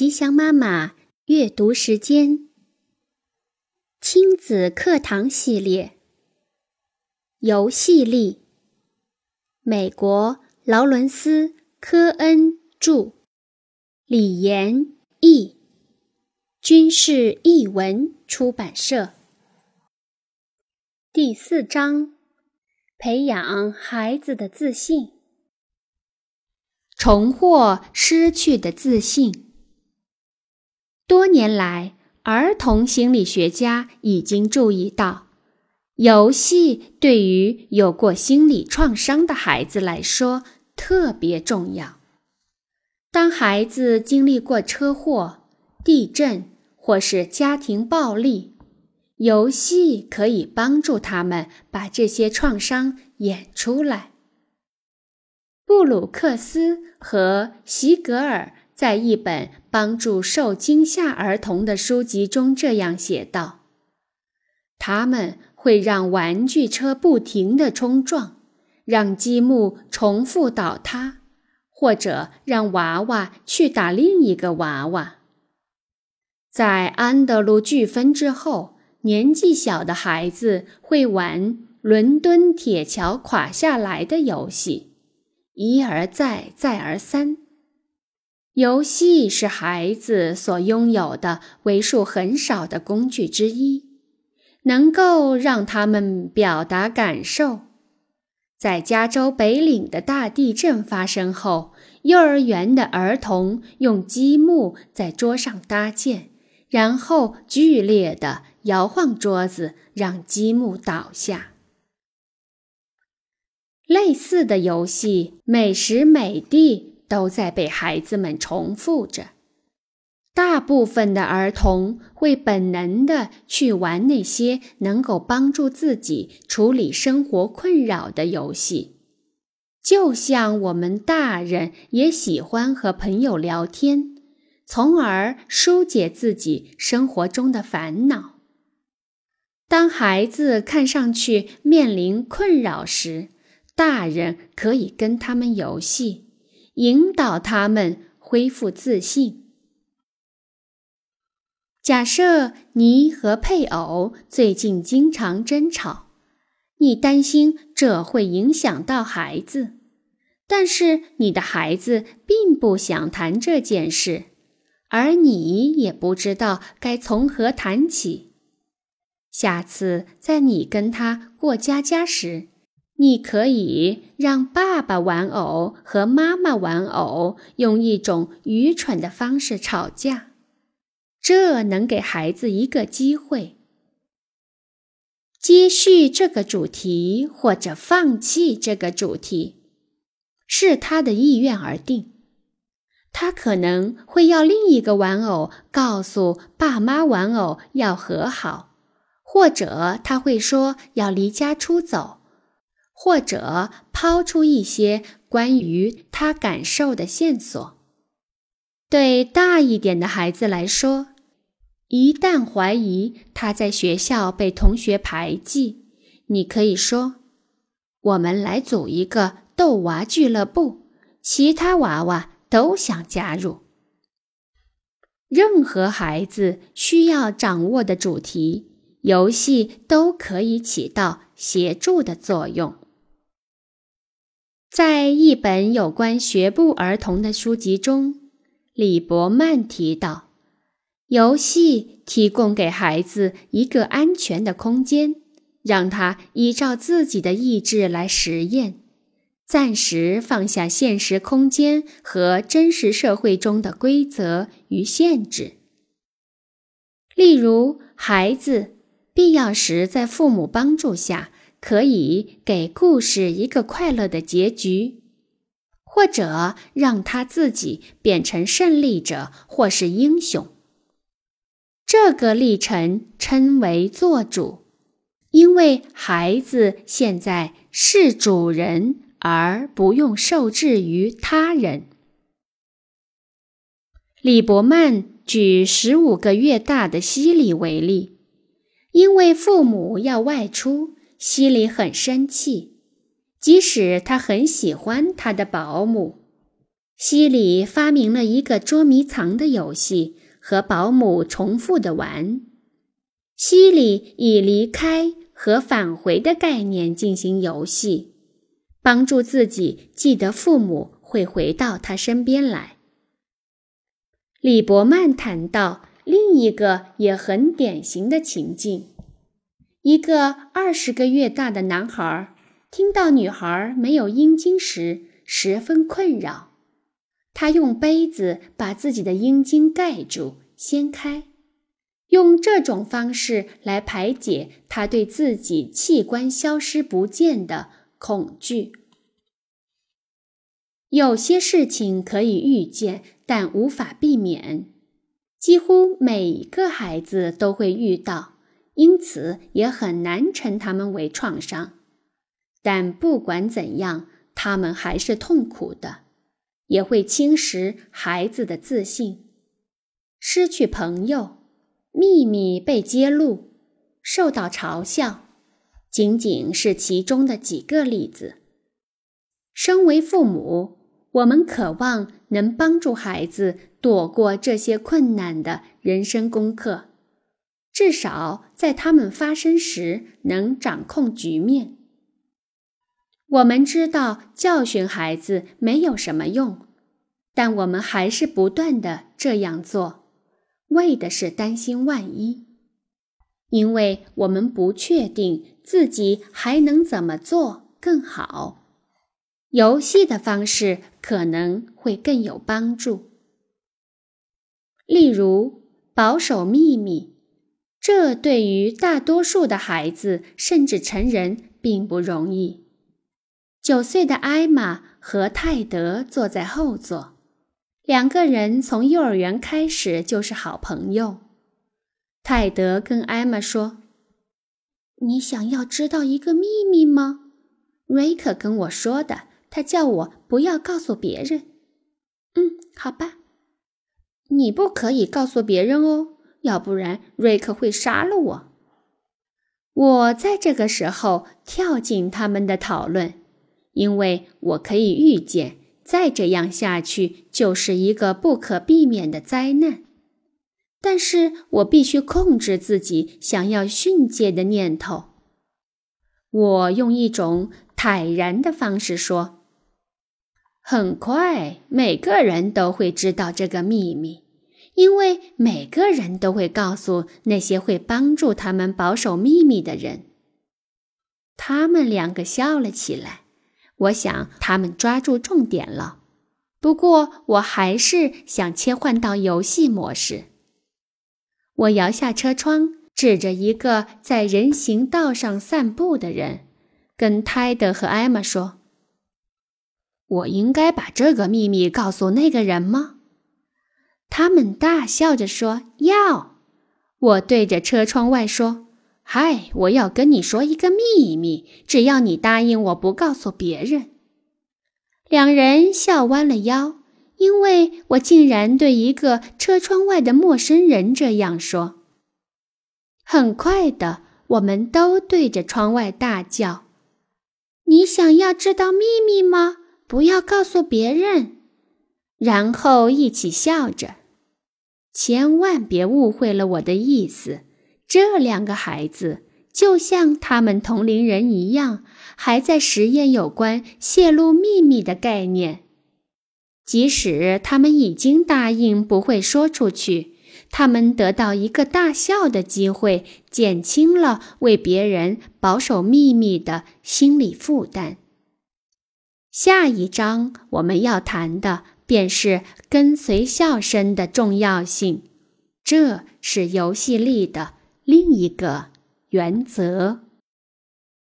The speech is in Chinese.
吉祥妈妈阅读时间，亲子课堂系列，游戏力。美国劳伦斯·科恩著，李延译，军事译文出版社。第四章：培养孩子的自信，重获失去的自信。多年来，儿童心理学家已经注意到，游戏对于有过心理创伤的孩子来说特别重要。当孩子经历过车祸、地震或是家庭暴力，游戏可以帮助他们把这些创伤演出来。布鲁克斯和席格尔。在一本帮助受惊吓儿童的书籍中，这样写道：“他们会让玩具车不停地冲撞，让积木重复倒塌，或者让娃娃去打另一个娃娃。”在安德鲁飓风之后，年纪小的孩子会玩伦敦铁桥垮下来的游戏，一而再，再而三。游戏是孩子所拥有的为数很少的工具之一，能够让他们表达感受。在加州北岭的大地震发生后，幼儿园的儿童用积木在桌上搭建，然后剧烈地摇晃桌子，让积木倒下。类似的游戏每时每地。都在被孩子们重复着。大部分的儿童会本能的去玩那些能够帮助自己处理生活困扰的游戏，就像我们大人也喜欢和朋友聊天，从而疏解自己生活中的烦恼。当孩子看上去面临困扰时，大人可以跟他们游戏。引导他们恢复自信。假设你和配偶最近经常争吵，你担心这会影响到孩子，但是你的孩子并不想谈这件事，而你也不知道该从何谈起。下次在你跟他过家家时，你可以让爸爸玩偶和妈妈玩偶用一种愚蠢的方式吵架，这能给孩子一个机会，接续这个主题或者放弃这个主题，视他的意愿而定。他可能会要另一个玩偶告诉爸妈玩偶要和好，或者他会说要离家出走。或者抛出一些关于他感受的线索。对大一点的孩子来说，一旦怀疑他在学校被同学排挤，你可以说：“我们来组一个逗娃俱乐部，其他娃娃都想加入。”任何孩子需要掌握的主题，游戏都可以起到协助的作用。在一本有关学步儿童的书籍中，李伯曼提到，游戏提供给孩子一个安全的空间，让他依照自己的意志来实验，暂时放下现实空间和真实社会中的规则与限制。例如，孩子必要时在父母帮助下。可以给故事一个快乐的结局，或者让他自己变成胜利者或是英雄。这个历程称为做主，因为孩子现在是主人，而不用受制于他人。李伯曼举十五个月大的西里为例，因为父母要外出。西里很生气，即使他很喜欢他的保姆。西里发明了一个捉迷藏的游戏，和保姆重复的玩。西里以离开和返回的概念进行游戏，帮助自己记得父母会回到他身边来。李伯曼谈到另一个也很典型的情境：一个二十个月大的男孩听到女孩没有阴茎时，十分困扰。他用杯子把自己的阴茎盖住，掀开，用这种方式来排解他对自己器官消失不见的恐惧。有些事情可以预见，但无法避免，几乎每一个孩子都会遇到，因此也很难称他们为创伤。但不管怎样，他们还是痛苦的。也会侵蚀孩子的自信，失去朋友，秘密被揭露，受到嘲笑，仅仅是其中的几个例子。身为父母，我们渴望能帮助孩子躲过这些困难的人生功课，至少在他们发生时能掌控局面。我们知道教训孩子没有什么用，但我们还是不断的这样做，为的是担心万一，因为我们不确定自己还能怎么做更好。游戏的方式可能会更有帮助，例如保守秘密，这对于大多数的孩子甚至成人并不容易。九岁的艾玛和泰德坐在后座，两个人从幼儿园开始就是好朋友。泰德跟艾玛说：“你想要知道一个秘密吗？”瑞克跟我说的，他叫我不要告诉别人。嗯，好吧，你不可以告诉别人哦，要不然瑞克会杀了我。我在这个时候跳进他们的讨论。因为我可以预见，再这样下去就是一个不可避免的灾难。但是我必须控制自己想要训诫的念头。我用一种坦然的方式说：“很快，每个人都会知道这个秘密，因为每个人都会告诉那些会帮助他们保守秘密的人。”他们两个笑了起来。我想他们抓住重点了，不过我还是想切换到游戏模式。我摇下车窗，指着一个在人行道上散步的人，跟泰德和艾玛说：“我应该把这个秘密告诉那个人吗？”他们大笑着说：“要。”我对着车窗外说。嗨，我要跟你说一个秘密，只要你答应我不告诉别人。两人笑弯了腰，因为我竟然对一个车窗外的陌生人这样说。很快的，我们都对着窗外大叫：“你想要知道秘密吗？不要告诉别人。”然后一起笑着。千万别误会了我的意思。这两个孩子就像他们同龄人一样，还在实验有关泄露秘密的概念。即使他们已经答应不会说出去，他们得到一个大笑的机会，减轻了为别人保守秘密的心理负担。下一章我们要谈的便是跟随笑声的重要性，这是游戏力的。另一个原则。